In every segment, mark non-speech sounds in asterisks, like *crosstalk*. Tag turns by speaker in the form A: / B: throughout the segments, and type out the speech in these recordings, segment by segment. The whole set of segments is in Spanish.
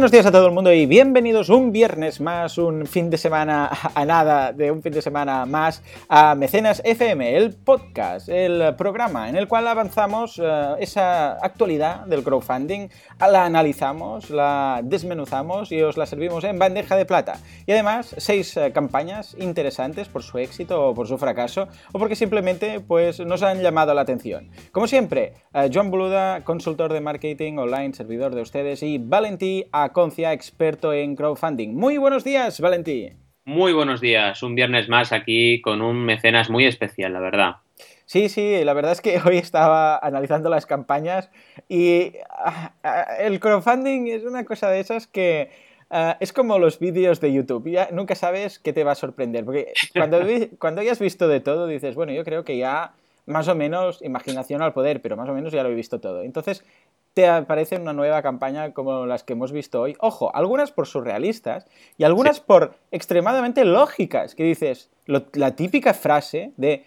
A: buenos días a todo el mundo y bienvenidos un viernes más, un fin de semana a nada, de un fin de semana más a Mecenas FM, el podcast, el programa en el cual avanzamos eh, esa actualidad del crowdfunding, la analizamos, la desmenuzamos y os la servimos en bandeja de plata. Y además, seis eh, campañas interesantes por su éxito o por su fracaso o porque simplemente pues, nos han llamado la atención. Como siempre, eh, Joan Boluda, consultor de marketing online, servidor de ustedes y Valentí Aconcia, experto en crowdfunding. Muy buenos días, Valentí.
B: Muy buenos días, un viernes más aquí con un mecenas muy especial, la verdad.
A: Sí, sí, la verdad es que hoy estaba analizando las campañas y ah, ah, el crowdfunding es una cosa de esas que ah, es como los vídeos de YouTube, ya nunca sabes qué te va a sorprender, porque cuando, *laughs* cuando hayas visto de todo dices, bueno, yo creo que ya más o menos imaginación al poder, pero más o menos ya lo he visto todo. Entonces, te aparece una nueva campaña como las que hemos visto hoy. Ojo, algunas por surrealistas y algunas por extremadamente lógicas, que dices, la típica frase de.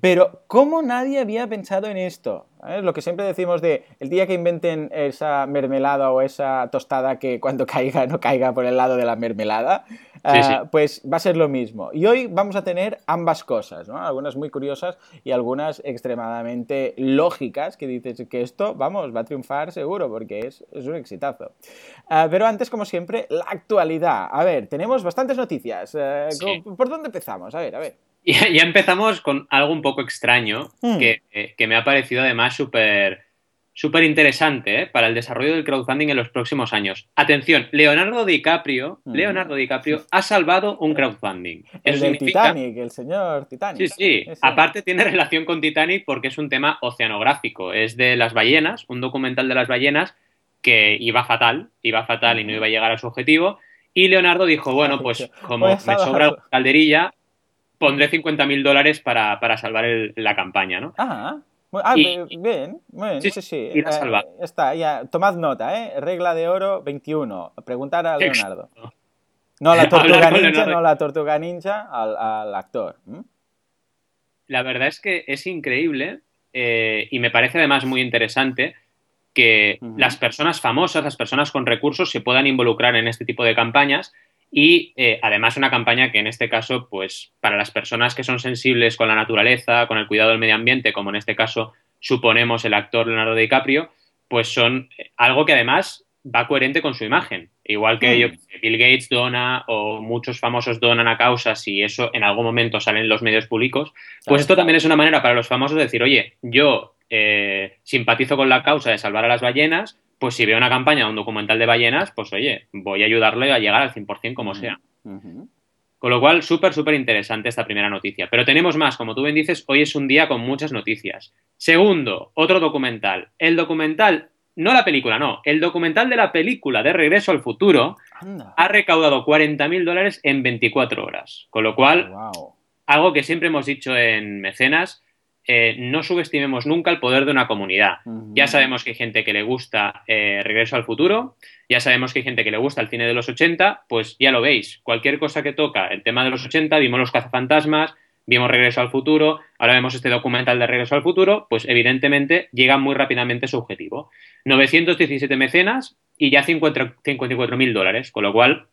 A: Pero ¿cómo nadie había pensado en esto? Lo que siempre decimos de, el día que inventen esa mermelada o esa tostada que cuando *laughs* caiga no caiga por el lado de la mermelada, Ah, pues va a ser lo mismo. Y hoy vamos a tener ambas cosas, ¿no? Algunas muy curiosas y algunas extremadamente lógicas que dices que esto, vamos, va a triunfar seguro porque es, un exitazo. Ah, pero antes, como siempre, la actualidad. A ver, tenemos bastantes noticias. Eh, ¿Por dónde empezamos? A ver, a ver. *laughs*
B: Ya, empezamos con algo un poco extraño hmm. que, eh, que me ha parecido además súper súper interesante ¿eh? para el desarrollo del crowdfunding en los próximos años. Atención, Leonardo DiCaprio, Leonardo DiCaprio ha salvado un crowdfunding.
A: El del Titanic, el señor Titanic.
B: Sí, sí. Aparte tiene relación con Titanic porque es un tema oceanográfico. Es de las ballenas, un documental de las ballenas que iba fatal, iba fatal y no iba a llegar a su objetivo. Y Leonardo dijo, bueno, pues como me sobra calderilla, pondré 50.000 dólares para, salvar la campaña, ¿no?
A: Ah. Ah, bien, bien, sí, sí, sí.
B: Y la
A: eh, está, ya, tomad nota, ¿eh? Regla de oro 21. Preguntar a Leonardo. No la *laughs* tortuga ninja, no la tortuga ninja, al, actor.
B: La verdad es que es increíble eh, y me parece además muy interesante que las personas famosas, las personas con recursos se puedan involucrar en este tipo de campañas y eh, además una campaña que en este caso, pues para las personas que son sensibles con la naturaleza, con el cuidado del medio ambiente, como en este caso suponemos el actor Leonardo DiCaprio, pues son eh, algo que además va coherente con su imagen. Igual que mm. Bill Gates dona o muchos famosos donan a causas y eso en algún momento sale en los medios públicos, pues esto también es una manera para los famosos de decir, oye, yo eh, simpatizo con la causa de salvar a las ballenas, pues si veo una campaña, un documental de ballenas, pues oye, voy a ayudarle a llegar al 100% como sea. Con lo cual, súper, súper interesante esta primera noticia. Pero tenemos más, como tú bien dices, hoy es un día con muchas noticias. Segundo, otro documental. El documental, no la película, no, el documental de la película de Regreso al Futuro ha recaudado 40.000 dólares en 24 horas. Con lo cual, algo que siempre hemos dicho en Mecenas, eh, no subestimemos nunca el poder de una comunidad. Ya sabemos que hay gente que le gusta eh, Regreso al Futuro, ya sabemos que hay gente que le gusta el cine de los 80, pues ya lo veis, cualquier cosa que toca el tema de los 80, vimos Los cazafantasmas, vimos Regreso al Futuro, ahora vemos este documental de Regreso al Futuro, pues evidentemente llega muy rápidamente su objetivo. 917 mecenas y ya 54 mil dólares, con lo cual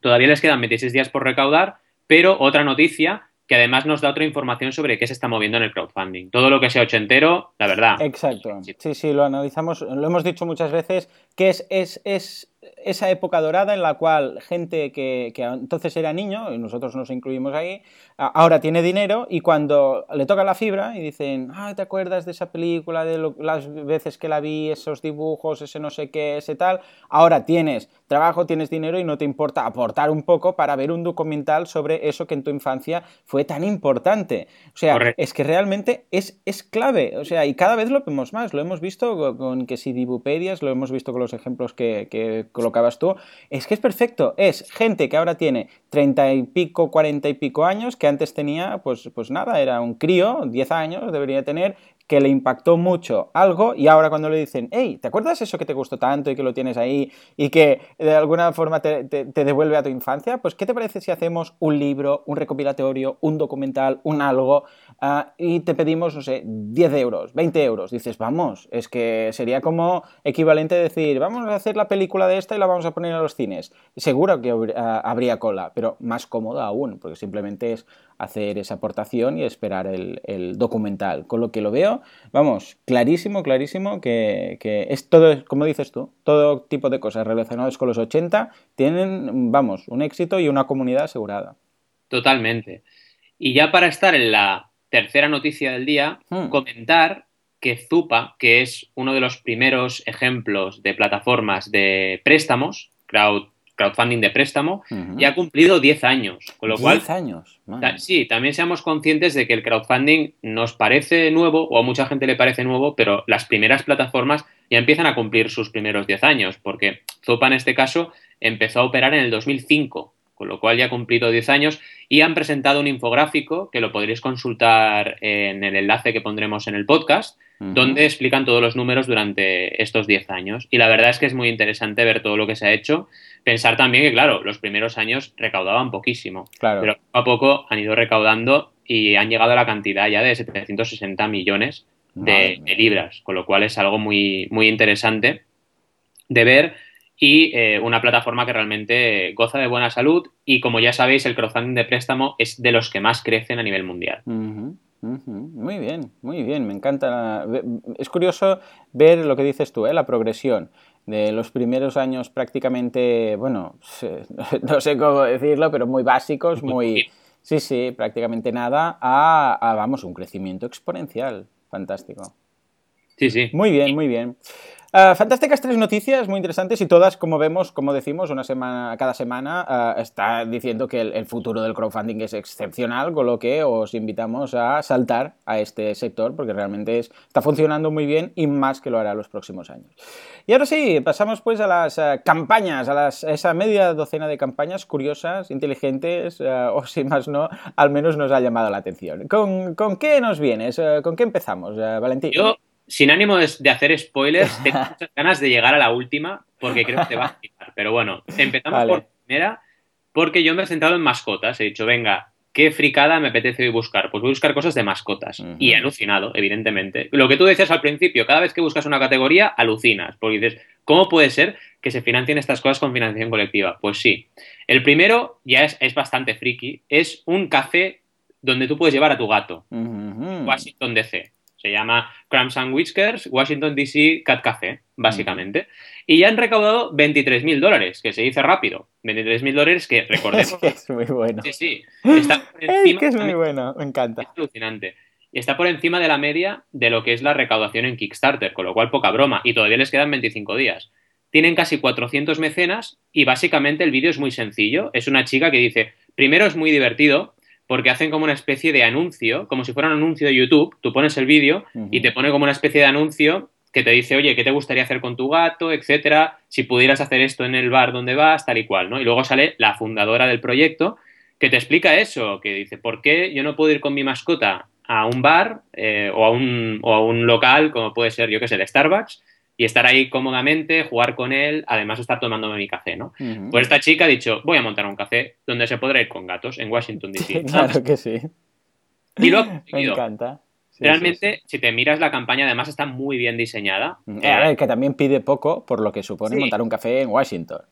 B: todavía les quedan 26 días por recaudar, pero otra noticia que además nos da otra información sobre qué se está moviendo en el crowdfunding. Todo lo que sea ochentero, la verdad.
A: Exacto. Sí, sí, lo analizamos, lo hemos dicho muchas veces, que es, es, es esa época dorada en la cual gente que, entonces era niño, y nosotros nos incluimos ahí, ahora tiene dinero y cuando le toca la fibra y dicen, ah, ¿te acuerdas de esa película, de las veces que la vi, esos dibujos, ese no sé qué, ese tal? Ahora tienes trabajo, tienes dinero y no te importa aportar un poco para ver un documental sobre eso que en tu infancia fue tan importante. O sea, es que realmente es, es clave, o sea, y cada vez lo vemos más, lo hemos visto con que si Dibupedias, lo hemos visto con los ejemplos que, que colocabas tú, es que es perfecto. Es gente que ahora tiene treinta y pico, cuarenta y pico años, que antes tenía, pues, pues nada, era un crío, diez años debería tener, que le impactó mucho algo y ahora cuando le dicen, hey, ¿te acuerdas eso que te gustó tanto y que lo tienes ahí y que de alguna forma te, devuelve a tu infancia? Pues ¿qué te parece si hacemos un libro, un recopilatorio, un documental, un algo ah, y te pedimos, no sé, 10 euros, 20 euros? Dices, vamos, es que sería como equivalente a decir, vamos a hacer la película de esta y la vamos a poner en los cines. Seguro que ah, habría cola, pero más cómoda aún, porque simplemente es hacer esa aportación y esperar el, documental. Con lo que lo veo, vamos, clarísimo, clarísimo que, es todo, como dices tú, todo tipo de cosas relacionadas con los 80 tienen, vamos, un éxito y una comunidad asegurada.
B: Totalmente. Y ya para estar en la tercera noticia del día, hmm. comentar que Zupa, que es uno de los primeros ejemplos de plataformas de préstamos, crowd crowdfunding de préstamo y ha cumplido 10 años. Con lo 10
A: años.
B: sí, también seamos conscientes de que el crowdfunding nos parece nuevo o a mucha gente le parece nuevo, pero las primeras plataformas ya empiezan a cumplir sus primeros 10 años, porque Zopa en este caso empezó a operar en el 2005 con lo cual ya ha cumplido 10 años y han presentado un infográfico que lo podréis consultar en el enlace que pondremos en el podcast, donde explican todos los números durante estos 10 años. Y la verdad es que es muy interesante ver todo lo que se ha hecho. Pensar también que, claro, los primeros años recaudaban poquísimo, pero poco a poco han ido recaudando y han llegado a la cantidad ya de 760 millones de, de libras, con lo cual es algo muy, muy interesante de ver y eh, una plataforma que realmente goza de buena salud y como ya sabéis el crowdfunding de préstamo es de los que más crecen a nivel mundial.
A: Muy bien, muy bien, me encanta. Es curioso ver lo que dices tú, ¿eh? la progresión de los primeros años prácticamente, bueno, *laughs* no sé cómo decirlo, pero muy básicos, muy... Sí, sí, prácticamente nada, a, a vamos, un crecimiento exponencial. Fantástico.
B: Sí, sí.
A: Muy bien, muy bien. Ah, fantásticas tres noticias muy interesantes y todas, como vemos, como decimos, una semana, cada semana ah, está diciendo que el, futuro del crowdfunding es excepcional, con lo que os invitamos a saltar a este sector porque realmente está funcionando muy bien y más que lo hará los próximos años. Y ahora sí, pasamos pues a las ah, campañas, a, esa media docena de campañas curiosas, inteligentes o si más no, al menos nos ha llamado la atención. ¿Con, qué nos vienes? ¿Con qué empezamos, Valentín?
B: Sin ánimo de, hacer spoilers, *laughs* tengo muchas ganas de llegar a la última porque creo que te va a explicar. Pero bueno, empezamos por primera porque yo me he centrado en mascotas. He dicho, venga, ¿qué fricada me apetece hoy buscar? Pues voy a buscar cosas de mascotas. Y he alucinado, evidentemente. Lo que tú decías al principio, cada vez que buscas una categoría, alucinas. Porque dices, ¿cómo puede ser que se financien estas cosas con financiación colectiva? Pues sí. El primero ya es, es bastante friki. Es un café donde tú puedes llevar a tu gato. Washington DC. Se llama Cramps and Whiskers Washington DC Cat Café, básicamente. Y ya han recaudado 23.000 dólares, que se dice rápido. 23.000 dólares que recordemos.
A: es *laughs* que es muy bueno.
B: Sí, sí. Está
A: por *laughs* encima, es que es muy bueno, me encanta.
B: Es alucinante. Y está por encima de la media de lo que es la recaudación en Kickstarter, con lo cual poca broma. Y todavía les quedan 25 días. Tienen casi 400 mecenas y básicamente el vídeo es muy sencillo. Es una chica que dice, primero es muy divertido, porque hacen como una especie de anuncio, como si fuera un anuncio de YouTube. Tú pones el vídeo y te pone como una especie de anuncio que te dice, oye, ¿qué te gustaría hacer con tu gato? etcétera, si pudieras hacer esto en el bar donde vas, tal y cual, ¿no? Y luego sale la fundadora del proyecto que te explica eso, que dice, ¿por qué yo no puedo ir con mi mascota a un bar eh, o, a un, o a un local, como puede ser, yo qué sé, de Starbucks, y estar ahí cómodamente, jugar con él, además estar tomándome mi café, ¿no? Pues esta chica ha dicho, voy a montar un café donde se podrá ir con gatos en Washington DC. *laughs*
A: claro que sí.
B: Y lo *laughs*
A: Me encanta.
B: Realmente, si te miras la campaña, además está muy bien diseñada.
A: Eh, a ver, que también pide poco por lo que supone montar un café en Washington.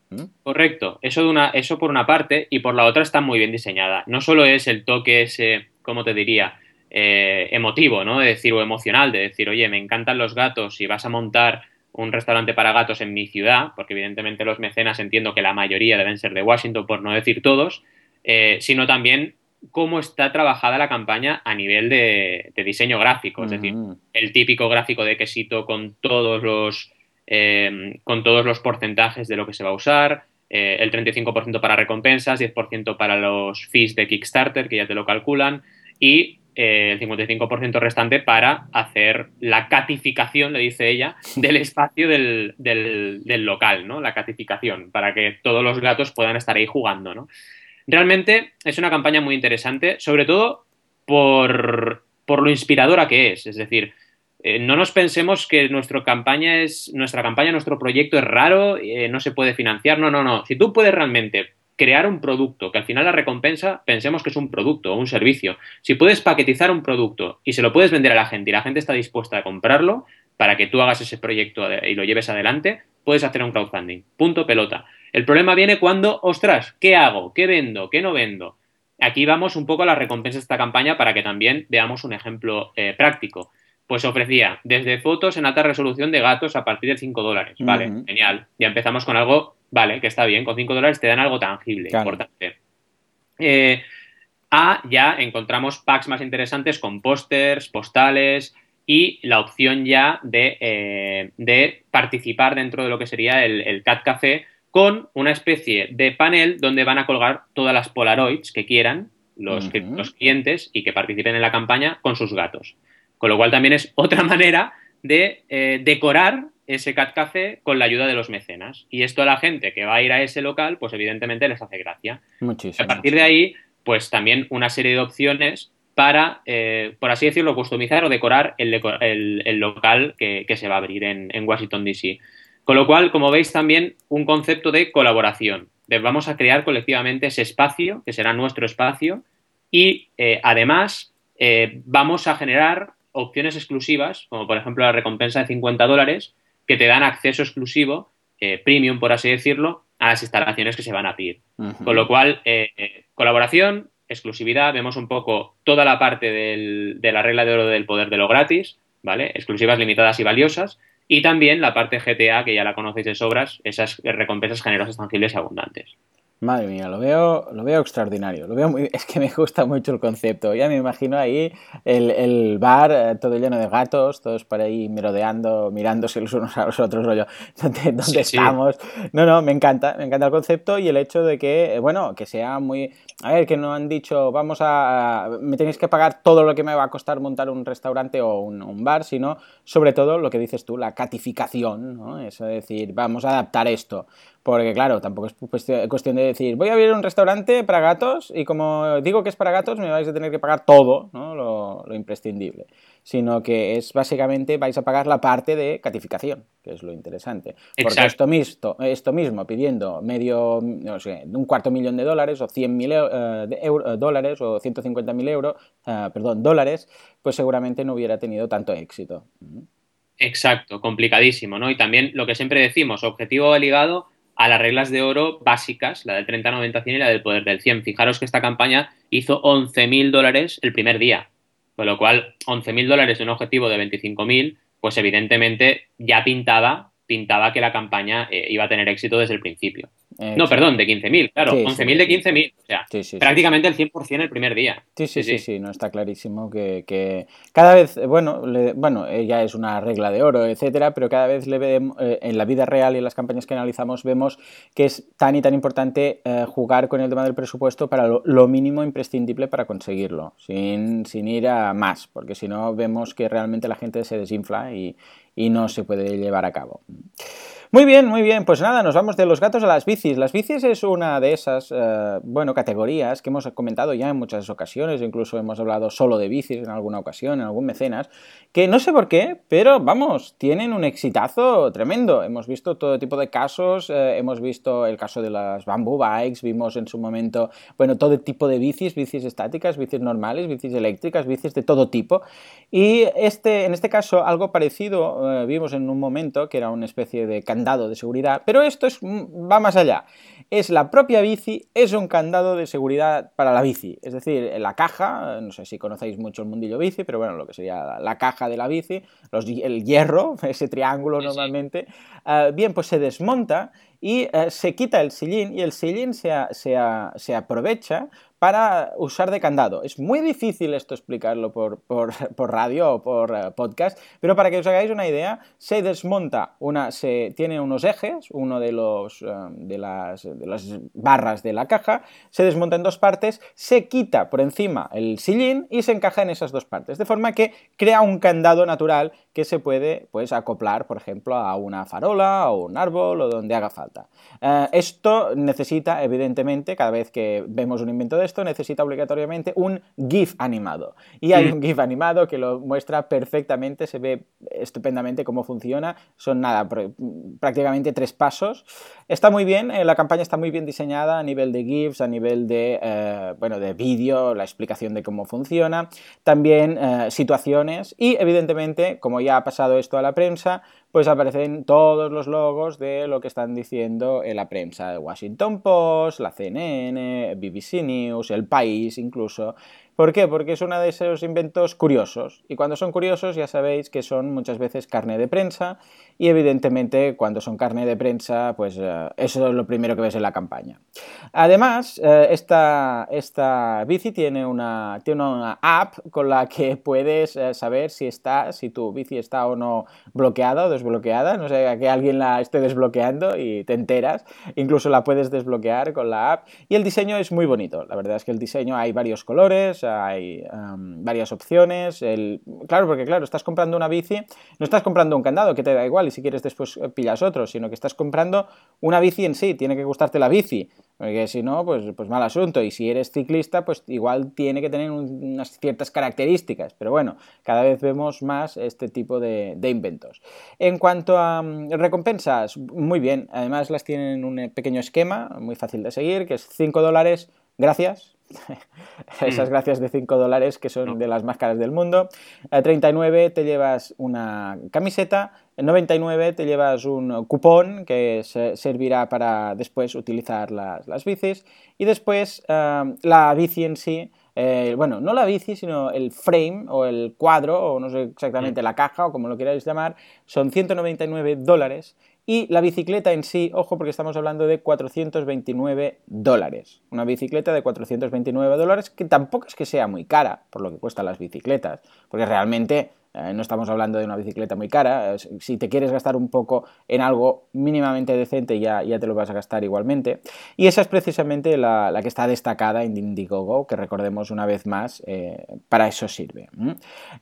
B: Correcto. Eso, de una, eso por una parte, y por la otra está muy bien diseñada. No solo es el toque ese, ¿cómo te diría? Eh, emotivo, ¿no? De decir, o emocional, de decir, oye, me encantan los gatos y vas a montar un restaurante para gatos en mi ciudad, porque evidentemente los mecenas entiendo que la mayoría deben ser de Washington, por no decir todos, eh, sino también cómo está trabajada la campaña a nivel de, diseño gráfico, es decir, el típico gráfico de quesito con todos los, eh, con todos los porcentajes de lo que se va a usar, eh, el 35% para recompensas, 10% para los fees de Kickstarter, que ya te lo calculan, y el 55% restante para hacer la catificación, le dice ella, *laughs* del espacio del, local, ¿no? La catificación, para que todos los gatos puedan estar ahí jugando, ¿no? Realmente es una campaña muy interesante, sobre todo por, lo inspiradora que es. Es decir, eh, no nos pensemos que nuestra campaña es, nuestra campaña, nuestro proyecto es raro, eh, no se puede financiar. No, no, no. Si tú puedes realmente crear un producto, que al final la recompensa pensemos que es un producto o un servicio. Si puedes paquetizar un producto y se lo puedes vender a la gente y la gente está dispuesta a comprarlo para que tú hagas ese proyecto y lo lleves adelante, puedes hacer un crowdfunding. Punto pelota. El problema viene cuando, ostras, ¿qué hago? ¿Qué vendo? ¿Qué no vendo? Aquí vamos un poco a las recompensas de esta campaña para que también veamos un ejemplo eh, práctico. Pues ofrecía desde fotos en alta resolución de gatos a partir de 5 dólares. Vale, genial. Ya empezamos con algo Vale, que está bien, con 5 dólares te dan algo tangible, importante. Eh, a ya encontramos packs más interesantes con pósters, postales y la opción ya de, eh, participar dentro de lo que sería el, Cat Café con una especie de panel donde van a colgar todas las Polaroids que quieran los, los clientes y que participen en la campaña con sus gatos. Con lo cual también es *laughs* otra manera de eh, decorar ese cat café con la ayuda de los mecenas. Y esto a la gente que va a ir a ese local, pues evidentemente les hace gracia.
A: Muchísimo.
B: A partir de ahí, pues también una serie de opciones para, eh, por así decirlo, customizar o decorar el, local que, se va a abrir en, Washington, D.C. Con lo cual, como veis, también un concepto de colaboración. vamos a crear colectivamente ese espacio, que será nuestro espacio, y eh, además eh, vamos a generar opciones exclusivas, como por ejemplo la recompensa de 50 dólares, que te dan acceso exclusivo, eh, premium por así decirlo, a las instalaciones que se van a pedir. Con lo cual, eh, colaboración, exclusividad, vemos un poco toda la parte de la regla de oro del poder de lo gratis, ¿vale? Exclusivas, limitadas y valiosas. Y también la parte GTA, que ya la conocéis de sobras, esas recompensas generosas, tangibles y abundantes.
A: Madre mía, lo veo, lo veo extraordinario. Lo veo muy, *laughs* es que me gusta mucho el concepto. Ya me imagino ahí el, bar eh, todo lleno de gatos, todos por ahí merodeando, mirándose los unos a los otros, rollo, *laughs* ¿dónde, dónde estamos? No, no, me encanta, me encanta el concepto y el hecho de que, eh, bueno, que sea muy. A ver, que no han dicho, vamos a. Me tenéis que pagar todo lo que me va a costar montar un restaurante o un, bar, sino sobre todo lo que dices tú, la catificación, ¿no? Eso de decir, vamos a adaptar esto. Porque claro, tampoco es cuestión de decir, voy a abrir un restaurante para gatos y como digo que es para gatos, me vais a tener que pagar todo, ¿no? lo, imprescindible. Sino que es básicamente vais a pagar la parte de catificación, que es lo interesante. Porque esto mismo, esto mismo, pidiendo medio, no sé, un cuarto millón de dólares o 100 mil eh, eh, dólares o 150 mil euros, eh, perdón, dólares, pues seguramente no hubiera tenido tanto éxito.
B: Exacto, complicadísimo, ¿no? Y también lo que siempre decimos, objetivo ligado a las reglas de oro básicas, la del 30, 90, 100 y la del poder del 100. Fijaros que esta campaña hizo 11.000 dólares el primer día, con lo cual 11.000 dólares de un objetivo de 25.000, pues evidentemente ya pintaba, pintaba que la campaña eh, iba a tener éxito desde el principio. No, perdón, de 15.000, claro, 11.000 de 15.000, o sea, prácticamente el 100% el primer día.
A: Sí, sí, sí, sí, no está clarísimo que, cada vez, bueno, bueno, ya es una regla de oro, etcétera, pero cada vez le vemos, eh, en la vida real y en las campañas que analizamos vemos que es tan y tan importante eh, jugar con el tema del presupuesto para lo, mínimo imprescindible para conseguirlo, sin, sin, ir a más, porque si no vemos que realmente la gente se desinfla y, y no se puede llevar a cabo. Muy bien, muy bien. Pues nada, nos vamos de los gatos a las bicis. Las bicis es una de esas, eh, bueno, categorías que hemos comentado ya en muchas ocasiones, incluso hemos hablado solo de bicis en alguna ocasión, en algún mecenas, que no sé por qué, pero vamos, tienen un exitazo tremendo. Hemos visto todo tipo de casos, eh, hemos visto el caso de las bamboo bikes, vimos en su momento, bueno, todo tipo de bicis, bicis estáticas, bicis normales, bicis eléctricas, bicis de todo tipo. Y este, en este caso, algo parecido eh, vimos en un momento, que era una especie de candado de seguridad, pero esto es, mm, va más allá. Es la propia bici, es un candado de seguridad para la bici. Es decir, la caja, no sé si conocéis mucho el mundillo bici, pero bueno, lo que sería la caja de la bici, el hierro, *laughs* ese triángulo normalmente, eh, bien, pues se desmonta y eh, se quita el sillín y el sillín se, se aprovecha para usar de candado. Es muy difícil esto explicarlo *laughs* por, radio o por eh, podcast, pero para que os hagáis una idea, se desmonta una, se tiene unos ejes, uno de los eh, de, las, barras de la caja, se desmonta en dos partes, se quita por encima el sillín y se encaja en esas dos partes, de forma que crea un candado natural que se puede pues acoplar, por ejemplo, a una farola o un árbol o donde haga falta. falta. Eh, esto necesita, evidentemente, cada vez que vemos un invento de esto, necesita obligatoriamente un GIF animado. Y hay un GIF animado que lo muestra perfectamente, se ve estupendamente cómo funciona. Son nada, prácticamente tres pasos. Está muy bien, eh, la campaña está muy bien diseñada a nivel de GIFs, a nivel de, eh, bueno, de vídeo, la explicación de cómo funciona, también situaciones y, evidentemente, como ya ha pasado esto a la prensa, pues aparecen todos los logos de lo que están diciendo en la prensa, el Washington Post, la CNN, BBC News, El País incluso, ¿Por qué? Porque es uno de esos inventos curiosos. Y cuando son curiosos ya sabéis que son muchas veces carne de prensa y evidentemente cuando son carne de prensa pues eh, eso es lo primero que ves en la campaña. Además, eh, esta, esta, bici tiene una, tiene una app con la que puedes eh, saber si está, si tu bici está o no bloqueada o desbloqueada. No sé, que alguien la esté desbloqueando y te enteras. Incluso la puedes desbloquear con la app. Y el diseño es muy bonito. La verdad es que el diseño hay varios colores hay varias opciones. El... Claro, porque claro, estás comprando una bici, no estás comprando un candado que te da igual y si quieres después eh, pillas otro, sino que estás comprando una bici en sí, tiene que gustarte la bici, porque si no, pues, pues mal asunto. Y si eres ciclista, pues igual tiene que tener unas ciertas características. Pero bueno, cada vez vemos más este tipo de, inventos. En cuanto a recompensas, muy bien. Además las tienen en un pequeño esquema, muy fácil de seguir, que es 5 dólares gracias *laughs* esas mm. gracias de 5 dólares que son de las más caras del mundo. A 39 te llevas una camiseta, en 99 te llevas un cupón que servirá para después utilizar las, las bicis y después la bici en sí eh, bueno, no la bici, sino el frame o el cuadro, o no sé exactamente mm. la caja o como lo queráis llamar, son 199 dólares y la bicicleta en sí, ojo porque estamos hablando de 429 dólares. Una bicicleta de 429 dólares que tampoco es que sea muy cara por lo que cuestan las bicicletas, porque realmente eh, no estamos hablando de una bicicleta muy cara. Eh, si te quieres gastar un poco en algo mínimamente decente, ya, ya te lo vas a gastar igualmente. Y esa es precisamente la, que está destacada en Indiegogo, que recordemos una vez más, eh, para eso sirve.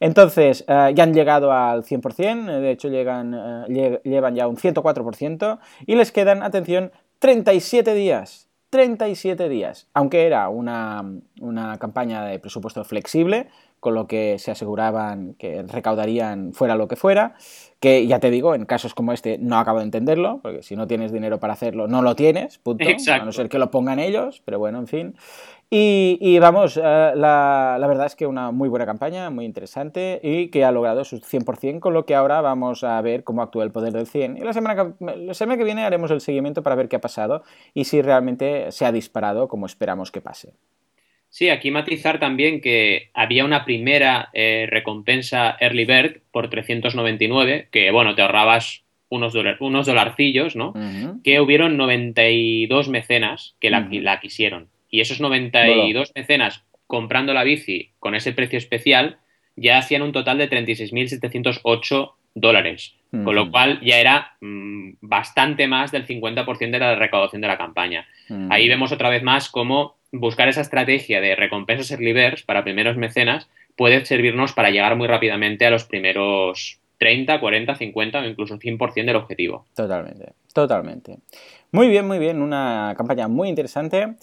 A: Entonces, ya han llegado al 100%, de hecho llegan, llevan ya un 104%, y les quedan, atención, 37 días. 37 días, aunque era una, una campaña de presupuesto flexible, con lo que se aseguraban que recaudarían fuera lo que fuera, que ya te digo, en casos como este no acabo de entenderlo, porque si no tienes dinero para hacerlo, no lo tienes, punto, a no ser que lo pongan ellos, pero bueno, en fin. Y, vamos, eh, la, verdad es que una muy buena campaña, muy interesante y que ha logrado su 100%, con lo que ahora vamos a ver cómo actúa el poder del 100. Y la semana, la semana que viene haremos el seguimiento para ver qué ha pasado y si realmente se ha disparado como esperamos que pase.
B: Sí, aquí matizar también que había una primera eh, recompensa Early Bird por 399, que bueno, te ahorrabas unos, unos dolarcillos, ¿no? Que hubieron 92 mecenas que la, la quisieron. Y esos 92 mecenas comprando la bici con ese precio especial ya hacían un total de 36.708 dólares. Con lo cual ya era mm, bastante más del 50% de la recaudación de la campaña. Ahí vemos otra vez más cómo buscar esa estrategia de recompensas early birds para primeros mecenas puede servirnos para llegar muy rápidamente a los primeros 30, 40, 50 o incluso 100% del objetivo.
A: Totalmente, totalmente. Muy bien, muy bien, una campaña muy interesante.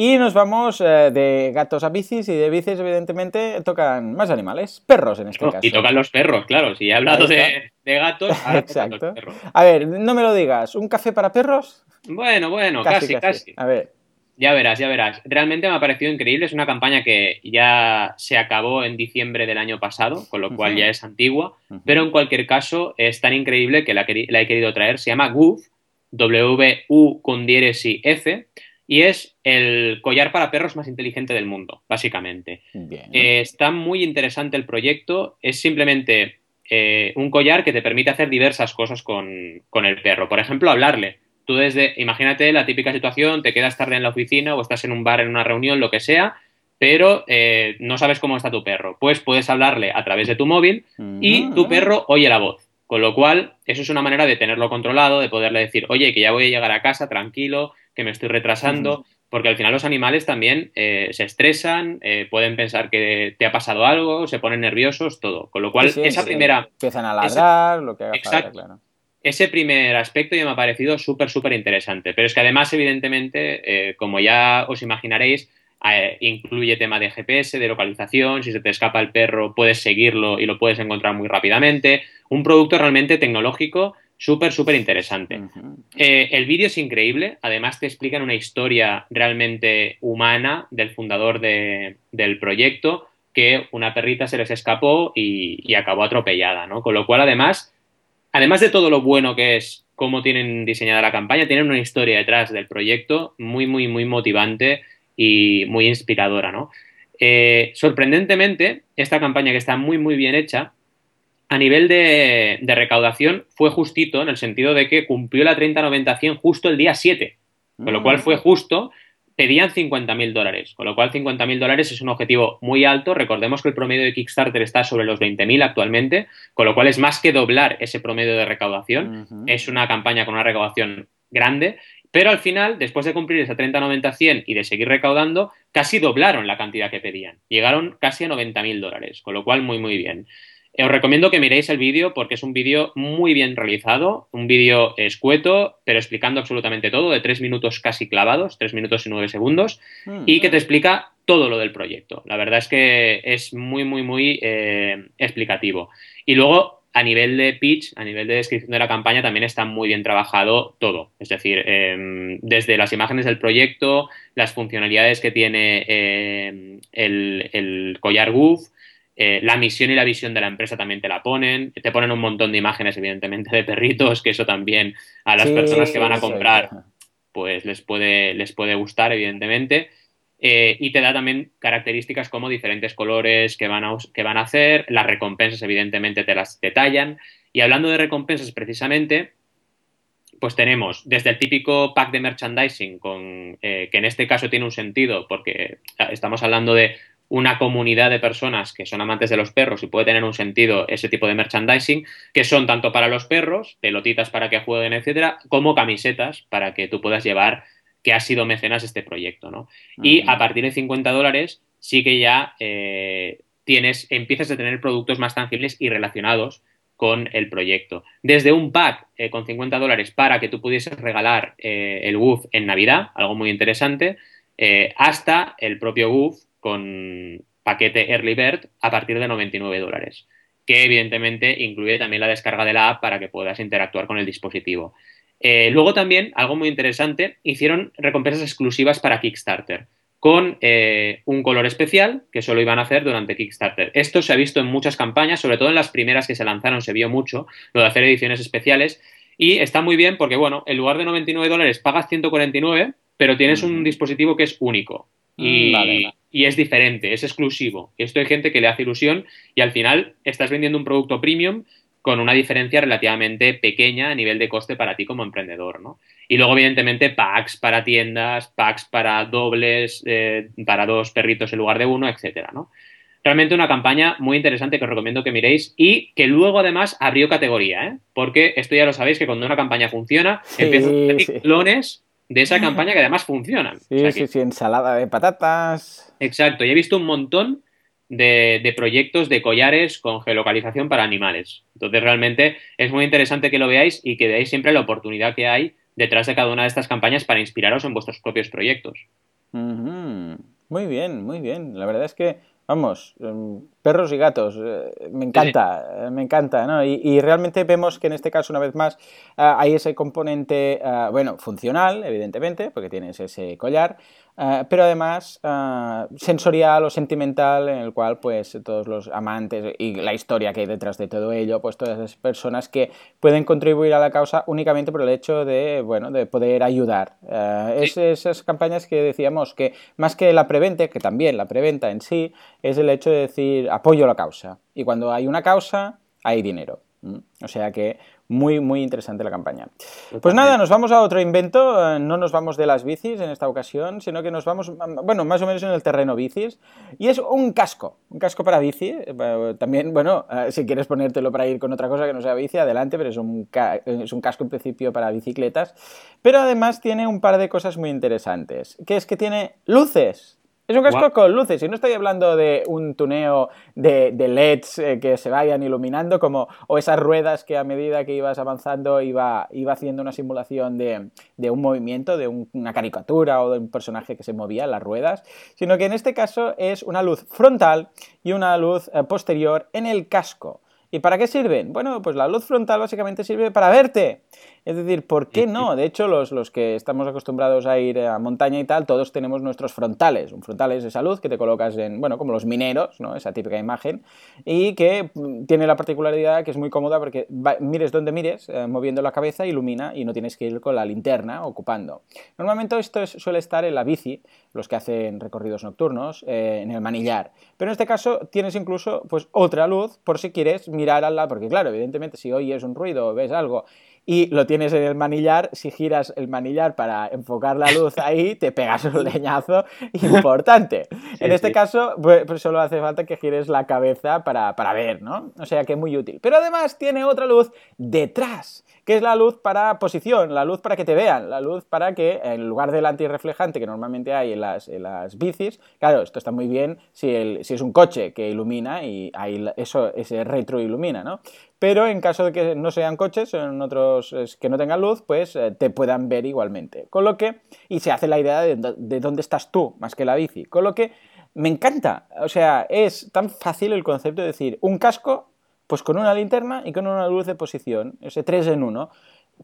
A: Y nos vamos eh, de gatos a bicis y de bicis, evidentemente, tocan más animales, perros en este caso.
B: Y tocan los perros, claro. Si he hablado de, gatos, *laughs*
A: Exacto. A ver, no me lo digas, ¿un café para perros?
B: Bueno, bueno, casi, casi.
A: A ver.
B: Ya verás, ya verás. Realmente me ha parecido increíble. Es una campaña que ya se acabó en diciembre del año pasado, con lo cual ya es antigua. Pero en cualquier caso, es tan increíble que la, he querido traer. Se llama Goof, W-U con diéresis F, y es el collar para perros más inteligente del mundo, básicamente. Eh, está muy interesante el proyecto. Es simplemente eh, un collar que te permite hacer diversas cosas con, con el perro. Por ejemplo, hablarle tú desde, imagínate la típica situación, te quedas tarde en la oficina o estás en un bar, en una reunión, lo que sea, pero eh, no sabes cómo está tu perro. Pues puedes hablarle a través de tu móvil y tu perro oye la voz. Con lo cual, eso es una manera de tenerlo controlado, de poderle decir, oye, que ya voy a llegar a casa tranquilo, que me estoy retrasando, porque al final los animales también eh, se estresan, eh, pueden pensar que te ha pasado algo, se ponen nerviosos, todo. Con lo cual, esa primera...
A: Empiezan a ladrar, lo que haga
B: Exacto. claro ese primer aspecto ya me ha parecido súper, súper interesante. Pero es que además, evidentemente, eh, como ya os imaginaréis, incluye tema de GPS, de localización, si se te escapa el perro puedes seguirlo y lo puedes encontrar muy rápidamente. Un producto realmente tecnológico súper, súper interesante. Eh, el vídeo es increíble, además te explican una historia realmente humana del fundador del proyecto, que una perrita se les escapó y, y acabó atropellada, ¿no? Con lo cual, además, además de todo lo bueno que es cómo tienen diseñada la campaña, tienen una historia detrás del proyecto muy, muy, muy motivante y muy inspiradora, ¿no? Eh, sorprendentemente, esta campaña que está muy, muy bien hecha, a nivel de, recaudación fue justito en el sentido de que cumplió la 30-90-100 justo el día 7, con lo cual fue mm. justo pedían 50.000 dólares, con lo cual 50.000 dólares es un objetivo muy alto. Recordemos que el promedio de Kickstarter está sobre los 20.000 actualmente, con lo cual es más que doblar ese promedio de recaudación. Es una campaña con una recaudación grande, pero al final, después de cumplir esa 30-90-100 y de seguir recaudando, casi doblaron la cantidad que pedían. Llegaron casi a 90.000 dólares, con lo cual muy, muy bien. Os recomiendo que miréis el vídeo porque es un vídeo muy bien realizado, un vídeo escueto, pero explicando absolutamente todo, de tres minutos casi clavados, tres minutos y nueve segundos, mm. y que te explica todo lo del proyecto. La verdad es que es muy, muy, muy eh, explicativo. Y luego, a nivel de pitch, a nivel de descripción de la campaña, también está muy bien trabajado todo. Es decir, em, desde las imágenes del proyecto, las funcionalidades que tiene em, el, el collar Goof, eh, la misión y la visión de la empresa también te la ponen. Te ponen un montón de imágenes, evidentemente, de perritos, que eso también a las personas que van a comprar, pues les puede, les puede gustar, evidentemente. Eh, y te da también características como diferentes colores que van, a, que van a hacer, las recompensas evidentemente te las detallan. Y hablando de recompensas precisamente, pues tenemos desde el típico pack de merchandising, con, eh, que en este caso tiene un sentido porque estamos hablando de una comunidad de personas que son amantes de los perros y puede tener un sentido ese tipo de merchandising, que son tanto para los perros, pelotitas para que jueguen, etcétera, como camisetas para que tú puedas llevar que ha sido mecenas este proyecto, ¿no? Y a partir de 50 dólares sí que ya eh, tienes, empiezas a tener productos más tangibles y relacionados con el proyecto. Desde un pack eh, con 50 dólares para que tú pudieses regalar eh, el WUF en Navidad, algo muy interesante, hasta el propio WUF con paquete Early Bird a partir de 99 dólares, que evidentemente incluye también la descarga de la app para que puedas interactuar con el dispositivo. Eh, luego también, algo muy interesante, hicieron recompensas exclusivas para Kickstarter con eh, un color especial que solo iban a hacer durante Kickstarter. Esto se ha visto en muchas campañas, sobre todo en las primeras que se lanzaron se vio mucho, lo de hacer ediciones especiales, y está muy bien porque, bueno, en lugar de 99 dólares pagas 149, pero tienes un dispositivo que es único. Mm, y, es diferente, es exclusivo. Esto hay gente que le hace ilusión y al final estás vendiendo un producto premium con una diferencia relativamente pequeña a nivel de coste para ti como emprendedor, ¿no? Y luego, evidentemente, packs para tiendas, packs para dobles, eh, para dos perritos en lugar de uno, etcétera, ¿no? Realmente una campaña muy interesante que os recomiendo que miréis y que luego además abrió categoría, ¿eh? Porque esto ya lo sabéis que cuando una campaña funciona, empiezan a hacer clones de esa *laughs* campaña que además funcionan.
A: Sí, sí, sí, ensalada de patatas.
B: Exacto, y he visto un montón de, proyectos de collares con geolocalización para animales. Entonces, realmente es muy interesante que lo veáis y que veáis siempre la oportunidad que hay detrás de cada una de estas campañas para inspiraros en vuestros propios proyectos.
A: Muy bien, muy bien. La verdad es que Vamos, em, perros y gatos, eh, me encanta, eh, me encanta, ¿no? Y, realmente vemos que en este caso, una vez más, ah, hay ese componente, bueno, funcional, evidentemente, porque tienes ese collar, Ah, pero además ah, sensorial o sentimental en el cual pues todos los amantes y la historia que hay detrás de todo ello, pues todas las personas que pueden contribuir a la causa únicamente por el hecho de, bueno, de poder ayudar. Ah, es esas campañas que decíamos que más que la prevente, que también la preventa en sí, es el hecho de decir apoyo a la causa. Y cuando hay una causa, hay dinero. O sea que muy, muy interesante la campaña. pues nada, nos vamos a otro invento. Eh, no nos vamos de las bicis en esta ocasión, sino que nos vamos, bueno, más o menos en el terreno bicis. Y es un casco, un casco para bici. Eh, también, bueno, eh, si quieres ponértelo para ir con otra cosa que no sea bici, adelante, pero es un, es un casco en principio para bicicletas. Pero además tiene un par de cosas muy interesantes, que es que tiene luces Es un casco con luces, y no estoy hablando de un tuneo de, LEDs eh, que se vayan iluminando, como, o esas ruedas que a medida que ibas avanzando iba, iba haciendo una simulación de, un movimiento, de una caricatura o de un personaje que se movía en las ruedas, sino que en este caso es una luz frontal y una luz eh, posterior en el casco. ¿Y para qué sirven? Bueno, pues la luz frontal básicamente sirve para verte. Es decir, ¿por qué no? De hecho, los, los, que estamos acostumbrados a ir a montaña y tal, todos tenemos nuestros frontales. Un frontal es esa luz que te colocas en, bueno, como los mineros, ¿no? Esa típica imagen. Y que mm, tiene la particularidad que es muy cómoda porque mires donde mires, eh, moviendo la cabeza, ilumina y no tienes que ir con la linterna ocupando. Normalmente esto suele estar en la bici, los que hacen recorridos nocturnos, eh, en el manillar. Pero en este caso tienes incluso pues otra luz por si quieres mirar al lado, porque claro, evidentemente si oyes un ruido o ves algo y lo tienes en el manillar, si giras el manillar para enfocar la luz *laughs* ahí, te pegas un leñazo importante. en este caso, pues, pues, solo hace falta que gires la cabeza para, para ver, ¿no? O sea que es muy útil. Pero además tiene otra luz detrás que es la luz para posición, la luz para que te vean, la luz para que en lugar del antirreflejante que normalmente hay en las, las bicis, claro, esto está muy bien si, el, si es un coche que ilumina y ahí eso, ese retroilumina, ¿no? Pero en caso de que no sean coches, en otros que no tengan luz, pues eh, te puedan ver igualmente. Con lo que, y se hace la idea de, de dónde estás tú más que la bici. Con lo que me encanta, o sea, es tan fácil el concepto de decir un casco pues con una linterna y con una luz de posición, ese 3 en 1.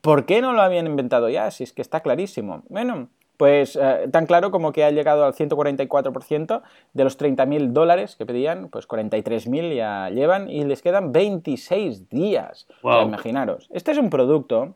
A: ¿Por qué no lo habían inventado ya? Si es que está clarísimo. Bueno, pues eh, tan claro como que ha llegado al 144% de los 30.000 dólares que pedían, pues 43.000 ya llevan y les quedan 26 días. imaginaros, este es un producto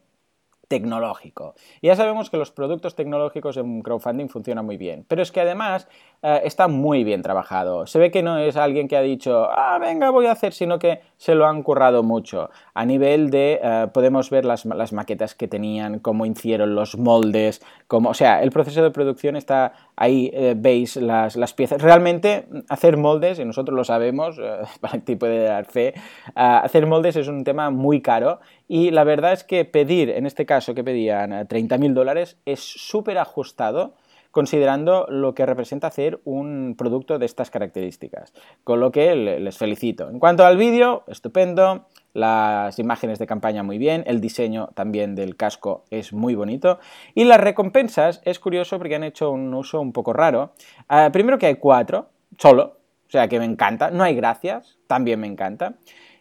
A: tecnológico. Y ya sabemos que los productos tecnológicos en crowdfunding funcionan muy bien, pero es que además eh, está muy bien trabajado. Se ve que no es alguien que ha dicho, ah, venga, voy a hacer, sino que se lo han currado mucho. A nivel de, eh, podemos ver las, maquetas que tenían, cómo hicieron los moldes, cómo, o sea, el proceso de producción está ahí, eh, veis las, piezas. Realmente hacer moldes, y nosotros lo sabemos, *laughs* para el tipo de dar fe, hacer moldes es un tema muy caro y la verdad es que pedir, en este caso que pedían 30.000 dólares, es súper ajustado considerando lo que representa hacer un producto de estas características. Con lo que les felicito. En cuanto al vídeo, estupendo. Las imágenes de campaña muy bien, el diseño también del casco es muy bonito y las recompensas es curioso porque han hecho un uso un poco raro. Ah, primero que hay cuatro, solo, o sea que me encanta, no hay gracias, también me encanta.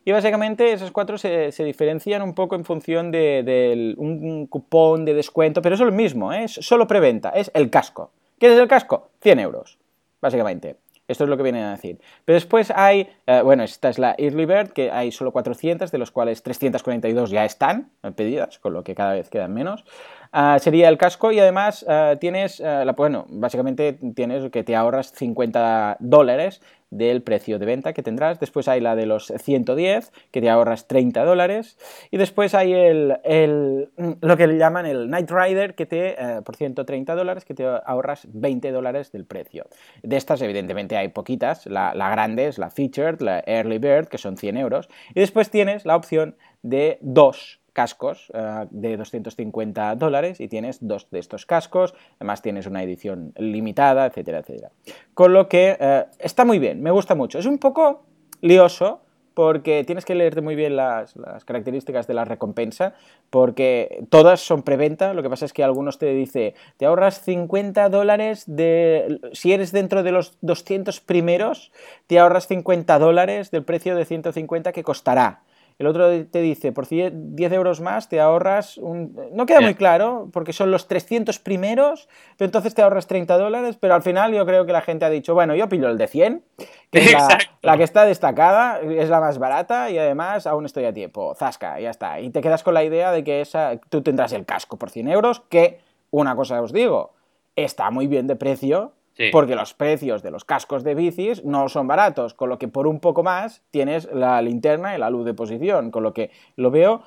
A: Y básicamente esos cuatro se, diferencian un poco en función de, un cupón de descuento, pero es lo mismo, ¿eh? es solo preventa, es el casco. ¿Qué es el casco? 100 euros, básicamente. Esto es lo que vienen a decir. Pero después hay, eh, bueno, esta es la Early Bird, que hay solo 400, de los cuales 342 ya están pedidas, con lo que cada vez quedan menos. Ah, sería el casco y además ah, tienes, ah, la, bueno, básicamente tienes que te ahorras 50 dólares del precio de venta que tendrás. Después hay la de los 110, que te ahorras 30 dólares. Y después hay el, lo que le llaman el Night Rider, que te, eh, por 130 dólares, que te ahorras 20 dólares del precio. De estas, evidentemente, hay poquitas. La, la grande es la Featured, la Early Bird, que son 100 euros. Y después tienes la opción de dos cascos eh, de 250 dólares y tienes dos de estos cascos, además tienes una edición limitada, etcétera, etcétera. Con lo que eh, está muy bien, me gusta mucho. Es un poco lioso porque tienes que leerte muy bien las, características de la recompensa, porque todas son preventa, lo que pasa es que algunos te dice, te ahorras 50 dólares de, si eres dentro de los 200 primeros, te ahorras 50 dólares del precio de 150 que costará. El otro te dice, por 10 euros más te ahorras un... No queda muy claro, porque son los 300 primeros, pero entonces te ahorras 30 dólares, pero al final yo creo que la gente ha dicho, bueno, yo pillo el de 100, que es la, que está destacada, es la más barata y además aún estoy a tiempo. Zasca, ya está. Y te quedas con la idea de que esa, tú tendrás el casco por 100 euros, que, una cosa os digo, está muy bien de precio porque los precios de los cascos de bicis no son baratos, con lo que por un poco más tienes la linterna y la luz de posición, con lo que lo veo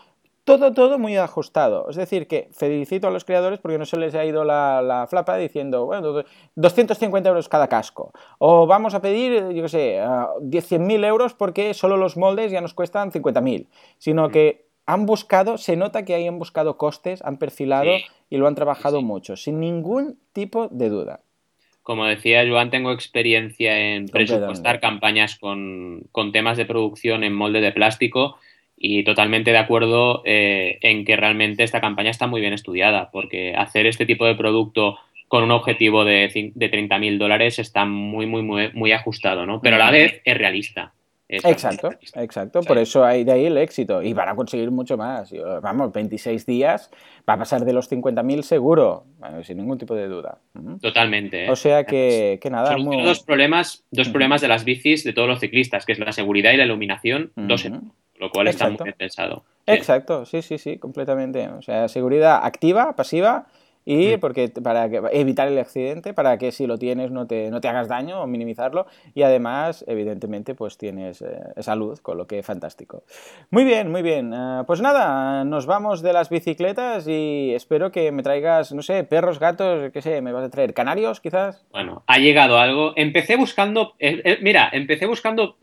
A: todo, todo muy ajustado. Es decir, que felicito a los creadores porque no se les ha ido la, flapa diciendo, bueno, 250 euros cada casco. O vamos a pedir, yo qué sé, 100.000 euros porque solo los moldes ya nos cuestan 50.000. Sino mm. que han buscado, se nota que ahí han buscado costes, han perfilado y lo han trabajado mucho, sin ningún tipo de duda
B: como decía Joan, tengo experiencia en presupuestar campañas con, temas de producción en molde de plástico y totalmente de acuerdo eh, en que realmente esta campaña está muy bien estudiada, porque hacer este tipo de producto con un objetivo de, de 30.000 dólares está muy, muy, muy, muy ajustado, ¿no? Pero a la vez es realista.
A: Exacto, exacto. Por eso hay de ahí el éxito. Y van a conseguir mucho más. Vamos, 26 días va a pasar de los 50.000 seguro, sin ningún tipo de duda.
B: Totalmente.
A: ¿eh? O sea que, nada.
B: Son dos, problemas, dos problemas de las bicis de todos los ciclistas, que es la seguridad y la iluminación, dos en lo cual está muy bien pensado.
A: Exacto, sí, sí, sí, completamente. O sea, seguridad activa, pasiva y porque para evitar el accidente, para que si lo tienes no te, no te hagas daño o minimizarlo y además, evidentemente, pues tienes eh, salud, con lo que fantástico. Muy bien, muy bien. Eh, pues nada, nos vamos de las bicicletas y espero que me traigas, no sé, perros, gatos, qué sé, me vas a traer canarios quizás.
B: Bueno, ha llegado algo. Empecé buscando, eh, mira, empecé buscando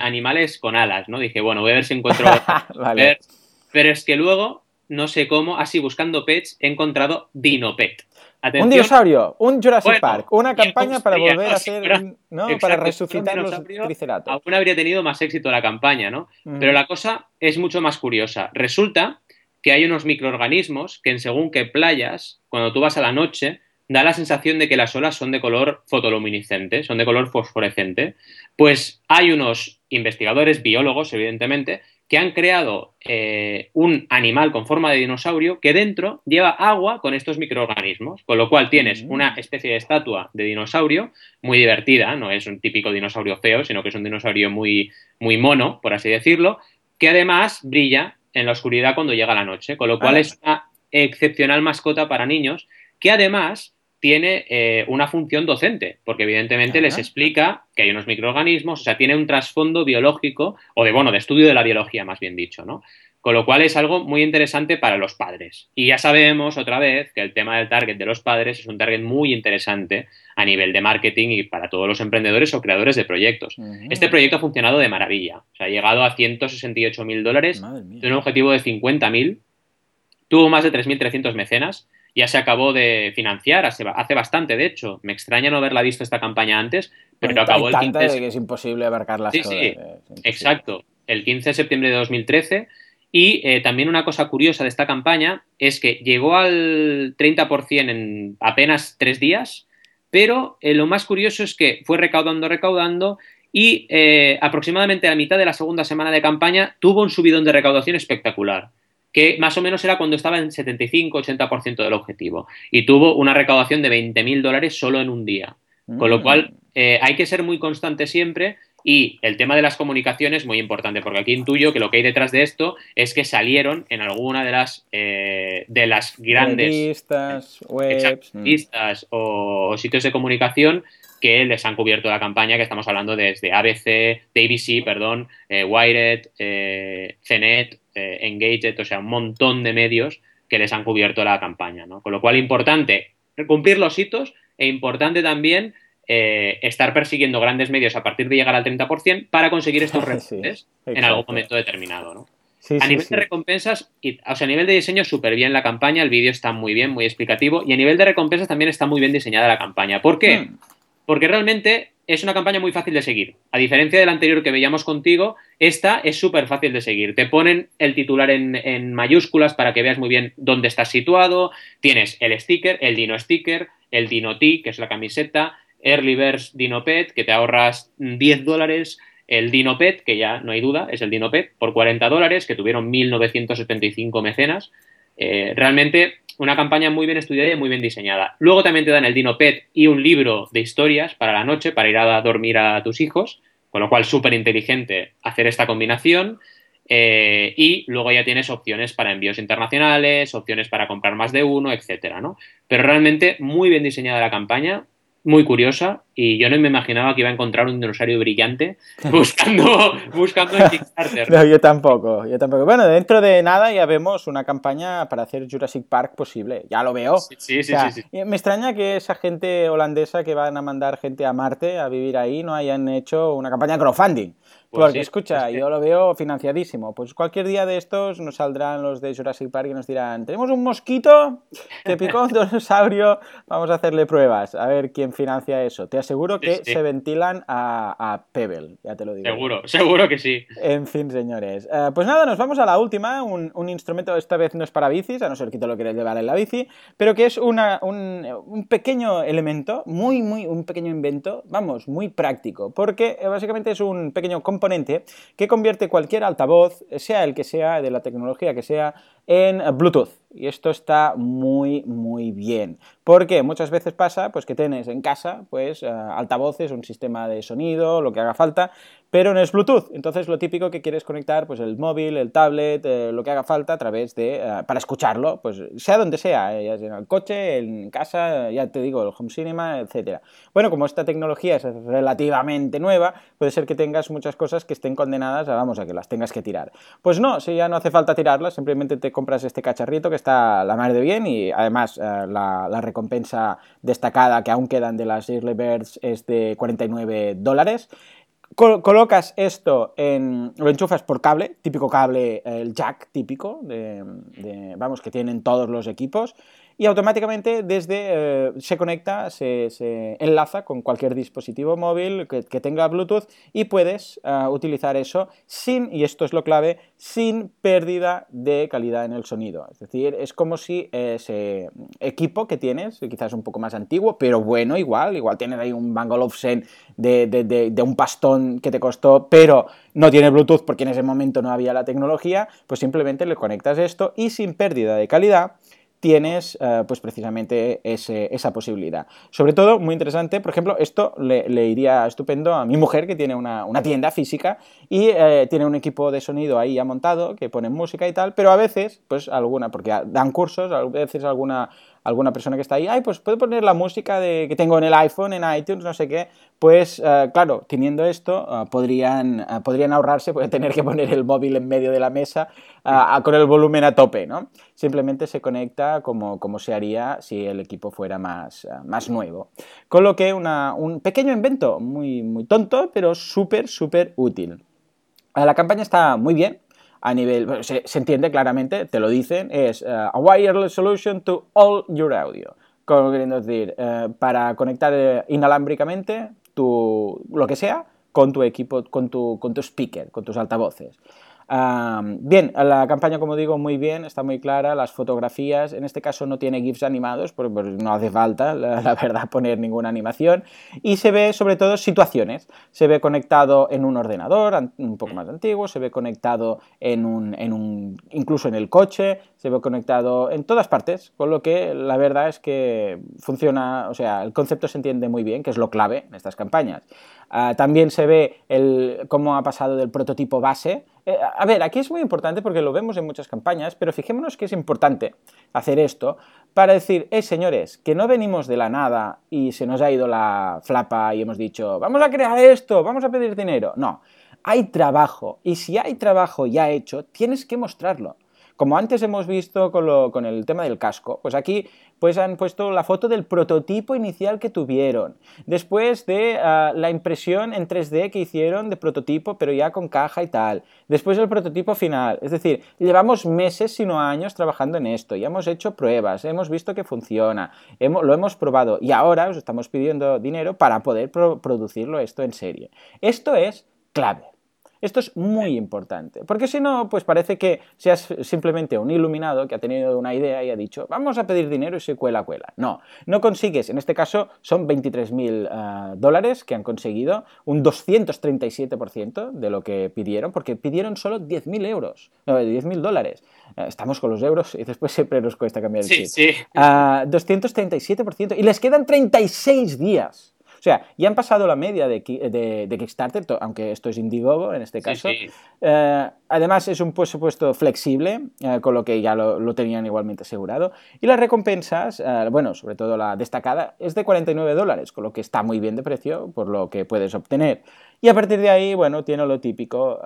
B: animales con alas, ¿no? Dije, bueno, voy a ver si encuentro... *laughs* vale. pero es que luego no sé cómo, así buscando pets, he encontrado Dinopet.
A: un dinosaurio, un Jurassic Park, una campaña para volver a ser, ¿no? para resucitar los triceratops.
B: Aún habría tenido más éxito la campaña, ¿no? Pero la cosa es mucho más curiosa. Resulta que hay unos microorganismos que en según qué playas, cuando tú vas a la noche, da la sensación de que las olas son de color fotoluminiscente, son de color fosforescente. Pues hay unos investigadores, biólogos, evidentemente, que han creado eh, un animal con forma de dinosaurio que dentro lleva agua con estos microorganismos, con lo cual tienes mm. una especie de estatua de dinosaurio muy divertida, no es un típico dinosaurio feo, sino que es un dinosaurio muy, muy mono, por así decirlo, que además brilla en la oscuridad cuando llega la noche, con lo cual ah. es una excepcional mascota para niños que además tiene eh, una función docente, porque evidentemente les explica que hay unos microorganismos, o sea, tiene un trasfondo biológico, o de, bueno, de estudio de la biología, más bien dicho, ¿no? Con lo cual es algo muy interesante para los padres. Y ya sabemos otra vez que el tema del target de los padres es un target muy interesante a nivel de marketing y para todos los emprendedores o creadores de proyectos. Este proyecto ha funcionado de maravilla. O sea, ha llegado a 168 mil dólares de un objetivo de 50 mil. Tuvo más de 3.300 mecenas ya se acabó de financiar hace, bastante, de hecho. Me extraña no haberla visto esta campaña antes, pero acabó
A: el 15 de que es imposible abarcarlas
B: sí, Sí, exacto. El 15 de septiembre de 2013. Y eh, también una cosa curiosa de esta campaña es que llegó al 30% en apenas tres días, pero eh, lo más curioso es que fue recaudando, recaudando y eh, aproximadamente a la mitad de la segunda semana de campaña tuvo un subidón de recaudación espectacular que más o menos era cuando estaba en 75-80% del objetivo. Y tuvo una recaudación de 20.000 dólares solo en un día. Con lo mm. cual, eh, hay que ser muy constante siempre. Y el tema de las comunicaciones muy importante, porque aquí intuyo que lo que hay detrás de esto es que salieron en alguna de las eh, de las grandes
A: listas, webs,
B: mm. o, sitios de comunicación que les han cubierto la campaña, que estamos hablando desde ABC, ABC, perdón, eh, Wired, eh, CNET, eh, Engaged, o sea, un montón de medios que les han cubierto la campaña, ¿no? Con lo cual, importante cumplir los hitos e importante también eh, estar persiguiendo grandes medios a partir de llegar al 30% para conseguir estos *laughs* reportes en algún momento determinado, ¿no? a nivel de recompensas, o sea, a nivel de diseño, súper bien la campaña, el vídeo está muy bien, muy explicativo, y a nivel de recompensas también está muy bien diseñada la campaña. ¿Por qué? Hmm porque realmente es una campaña muy fácil de seguir. A diferencia del anterior que veíamos contigo, esta es súper fácil de seguir. Te ponen el titular en, mayúsculas para que veas muy bien dónde estás situado. Tienes el sticker, el Dino Sticker, el Dino T, que es la camiseta, Early Dino Pet, que te ahorras 10 dólares, el Dino Pet, que ya no hay duda, es el Dino Pet, por 40 dólares, que tuvieron 1.975 mecenas. Eh, realmente una campaña muy bien estudiada y muy bien diseñada. Luego también te dan el Dino Pet y un libro de historias para la noche, para ir a dormir a tus hijos, con lo cual súper inteligente hacer esta combinación. Eh, y luego ya tienes opciones para envíos internacionales, opciones para comprar más de uno, etcétera, ¿no? Pero realmente muy bien diseñada la campaña, muy curiosa y yo no me imaginaba que iba a encontrar un dinosaurio brillante *laughs* buscando, buscando en Kickstarter.
A: No, yo tampoco, yo tampoco. Bueno, dentro de nada ya vemos una campaña para hacer Jurassic Park posible, ya lo veo.
B: Sí, sí, sí,
A: Me extraña que esa gente holandesa que van a mandar gente a Marte a vivir ahí no hayan hecho una campaña crowdfunding. Pues Porque escucha, pues yo lo veo financiadísimo. Pues cualquier día de estos nos saldrán los de Jurassic Park y nos dirán, tenemos un mosquito que picó un *laughs* dinosaurio, vamos a hacerle pruebas, a ver quién financia eso. Te aseguro que se ventilan a, Pebble, ya te lo digo.
B: Seguro, *laughs* seguro que sí.
A: En fin, señores. Eh, pues nada, nos vamos a la última. Un, instrumento, esta vez no es para bicis, a no ser que te lo quieras llevar en la bici, pero que es una, un, pequeño elemento, muy, muy, un pequeño invento, vamos, muy práctico, porque eh, básicamente es un pequeño componente que convierte cualquier altavoz, sea el que sea, de la tecnología que sea, en Bluetooth. Y esto está muy, muy bien. Porque muchas veces pasa pues, que tienes en casa pues, eh, altavoces, un sistema de sonido, lo que haga falta, pero no es Bluetooth. Entonces lo típico que quieres conectar pues, el móvil, el tablet, eh, lo que haga falta a través de... Eh, para escucharlo, pues sea donde sea, ya sea en el coche, en casa, ya te digo, el home cinema, etc. Bueno, como esta tecnología es relativamente nueva, puede ser que tengas muchas cosas que estén condenadas vamos, a que las tengas que tirar. Pues no, si ya no hace falta tirarlas, simplemente te compras este cacharrito que está la madre bien y además eh, la, recompensa destacada que aún quedan de las Early Birds es de 49 dólares. colocas esto en. lo enchufas por cable, típico cable, el jack típico, de, vamos, que tienen todos los equipos, y automáticamente desde eh, se conecta, se, enlaza con cualquier dispositivo móvil que, tenga Bluetooth y puedes eh, utilizar eso sin, y esto es lo clave, sin pérdida de calidad en el sonido. Es decir, es como si ese equipo que tienes, quizás un poco más antiguo, pero bueno, igual, igual tienes ahí un Bang Olufsen de, de, de un pastón que te costó, pero no tiene Bluetooth porque en ese momento no había la tecnología, pues simplemente le conectas esto y sin pérdida de calidad tienes eh, pues precisamente esa posibilidad. Sobre todo, muy interesante, por ejemplo, esto le, iría estupendo a mi mujer que tiene una, tienda física y eh, tiene un equipo de sonido ahí montado que pone música y tal, pero a veces, pues alguna, porque dan cursos, a veces alguna alguna persona que está ahí, ay, pues puedo poner la música de, que tengo en el iPhone, en iTunes, no sé qué, pues eh, claro, teniendo esto, eh, podrían, eh, podrían ahorrarse, pueden tener que poner el móvil en medio de la mesa con el volumen a tope, ¿no? Simplemente se conecta como, como se haría si el equipo fuera más, más nuevo. Con lo que una, un pequeño invento, muy, muy tonto, pero súper, súper útil. La campaña está muy bien, a nivel, se, entiende claramente, te lo dicen, es eh, a wireless solution to all your audio. Como queriendo decir, eh, para conectar eh, inalámbricamente tu, lo que sea con tu equipo, con tu, con tu speaker, con tus altavoces bien, la campaña, como digo, muy bien, está muy clara, las fotografías, en este caso no tiene GIFs animados, porque no hace falta, la, verdad, poner ninguna animación, y se ve sobre todo situaciones, se ve conectado en un ordenador un poco más antiguo, se ve conectado en un, en un incluso en el coche, se ve conectado en todas partes, con lo que la verdad es que funciona, o sea, el concepto se entiende muy bien, que es lo clave en estas campañas. Ah, también se ve el, cómo ha pasado del prototipo base. Eh, a ver, aquí es muy importante porque lo vemos en muchas campañas, pero fijémonos que es importante hacer esto para decir, eh, señores, que no venimos de la nada y se nos ha ido la flapa y hemos dicho, vamos a crear esto, vamos a pedir dinero. No, hay trabajo y si hay trabajo ya hecho, tienes que mostrarlo. Como antes hemos visto con, el tema del casco, pues aquí pues han puesto la foto del prototipo inicial que tuvieron, después de ah, la impresión en 3D que hicieron de prototipo, pero ya con caja y tal, después el prototipo final, es decir, llevamos meses, si no años, trabajando en esto, ya hemos hecho pruebas, hemos visto que funciona, lo hemos probado y ahora os estamos pidiendo dinero para poder producirlo esto en serie. Esto es clave. Esto es muy importante, porque si no, pues parece que seas simplemente un iluminado que ha tenido una idea y ha dicho, vamos a pedir dinero y se cuela, cuela. No, no consigues, en este caso son 23.000 eh, dólares que han conseguido, un 237% de lo que pidieron, porque pidieron solo 10.000 euros, no, 10.000 dólares. Eh, estamos con los euros y después siempre nos cuesta cambiar el
B: sí,
A: chip.
B: Sí.
A: 237%. Ah, y les quedan 36 días. O sea, ya han pasado la media de, Kickstarter, aunque esto es Indiegogo en este caso. Eh, además, es un presupuesto flexible, eh, con lo que ya lo, tenían igualmente asegurado. Y las recompensas, eh, bueno, sobre todo la destacada, es de 49 dólares, con lo que está muy bien de precio por lo que puedes obtener. Y a partir de ahí, bueno, tiene lo típico,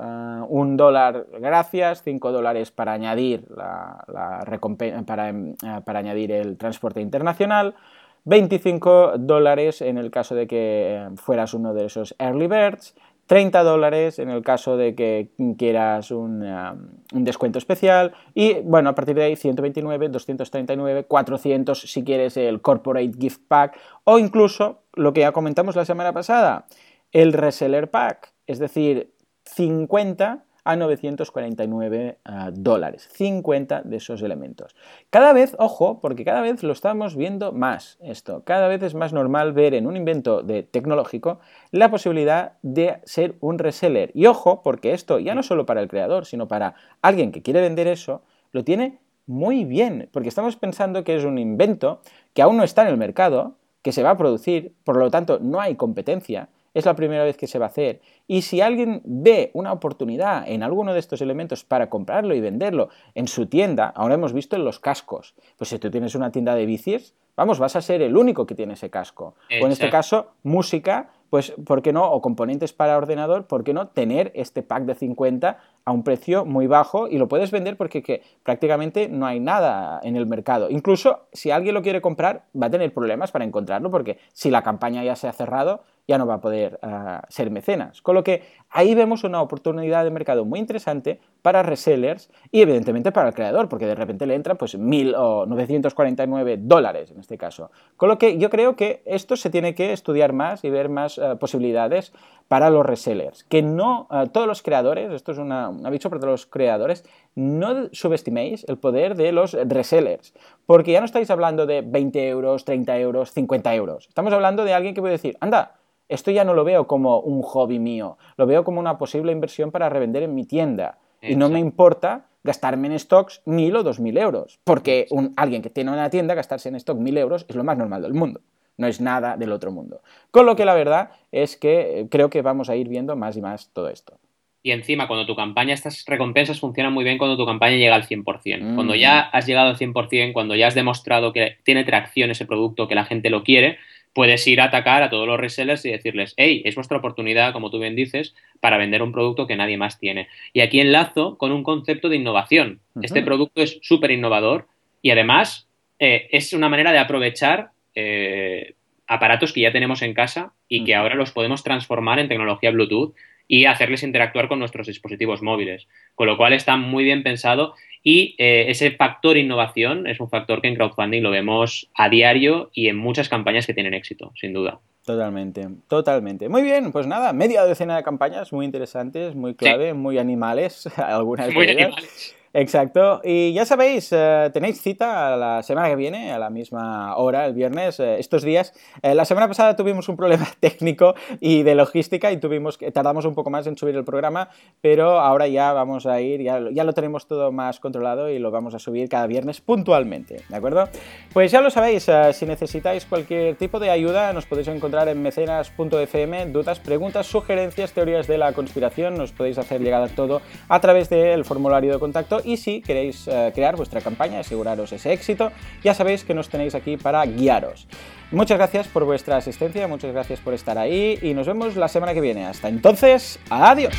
A: un dólar gracias, cinco dólares para añadir, la, para, para añadir el transporte internacional, 25 dólares en el caso de que eh, fueras uno de esos early birds, 30 dólares en el caso de que quieras un, eh, un, descuento especial y bueno, a partir de ahí 129, 239, 400 si quieres el corporate gift pack o incluso lo que ya comentamos la semana pasada, el reseller pack, es decir, 50 a 949 ah, dólares. 50 de esos elementos. Cada vez, ojo, porque cada vez lo estamos viendo más esto. Cada vez es más normal ver en un invento de tecnológico la posibilidad de ser un reseller. Y ojo, porque esto ya no solo para el creador, sino para alguien que quiere vender eso, lo tiene muy bien, porque estamos pensando que es un invento que aún no está en el mercado, que se va a producir, por lo tanto no hay competencia, es la primera vez que se va a hacer. Y si alguien ve una oportunidad en alguno de estos elementos para comprarlo y venderlo en su tienda, ahora hemos visto en los cascos, pues si tú tienes una tienda de bicis, vamos, vas a ser el único que tiene ese casco. O en este caso, música, pues, ¿por qué no? O componentes para ordenador, ¿por qué no tener este pack de 50 a un precio muy bajo y lo puedes vender porque que, prácticamente no hay nada en el mercado. Incluso si alguien lo quiere comprar, va a tener problemas para encontrarlo porque si la campaña ya se ha cerrado, ya no va a poder ah, ser mecenas. Con lo que ahí vemos una oportunidad de mercado muy interesante para resellers y evidentemente para el creador, porque de repente le entra pues 1.000 o 949 dólares en este caso. Con lo que yo creo que esto se tiene que estudiar más y ver más ah, posibilidades para los resellers. Que no ah, todos los creadores, esto es un aviso para todos los creadores, no subestiméis el poder de los resellers, porque ya no estáis hablando de 20 euros, 30 euros, 50 euros. Estamos hablando de alguien que puede decir, anda, esto ya no lo veo como un hobby mío, lo veo como una posible inversión para revender en mi tienda. Y no me importa gastarme en stocks mil o dos mil euros, porque un, alguien que tiene una tienda gastarse en stock mil euros es lo más normal del mundo no es nada del otro mundo. Con lo que la verdad es que eh, creo que vamos a ir viendo más y más todo esto.
B: Y encima, cuando tu campaña, estas recompensas funcionan muy bien cuando tu campaña llega al 100%. Cuando ya has llegado al 100%, cuando ya has demostrado que tiene tracción ese producto, que la gente lo quiere, puedes ir a atacar a todos los resellers y decirles, hey, es vuestra oportunidad, como tú bien dices, para vender un producto que nadie más tiene. Y aquí enlazo con un concepto de innovación. Este producto es súper innovador y además eh, es una manera de aprovechar eh, aparatos que ya tenemos en casa y que ahora los podemos transformar en tecnología Bluetooth y hacerles interactuar con nuestros dispositivos móviles. Con lo cual está muy bien pensado y eh, ese factor innovación es un factor que en crowdfunding lo vemos a diario y en muchas campañas que tienen éxito, sin duda.
A: Totalmente, totalmente. Muy bien, pues nada, media docena de campañas muy interesantes, muy clave, muy animales, *laughs* algunas muy Animales. Exacto. Y ya sabéis, eh, tenéis cita la semana que viene, a la misma hora, el viernes, eh, estos días. Eh, la semana pasada tuvimos un problema *laughs* técnico y de logística y tuvimos que tardamos un poco más en subir el programa, pero ahora ya vamos a ir, ya, ya lo tenemos todo más controlado y lo vamos a subir cada viernes puntualmente, ¿de acuerdo? Pues ya lo sabéis, si necesitáis cualquier tipo de ayuda, nos podéis encontrar en mecenas.fm, dudas, preguntas, sugerencias, teorías de la conspiración, nos podéis hacer llegar todo a través del formulario de contacto y si queréis eh, crear vuestra campaña, aseguraros ese éxito, ya sabéis que nos tenéis aquí para guiaros. Muchas gracias por vuestra asistencia, muchas gracias por estar ahí y nos vemos la semana que viene. Hasta entonces, adiós.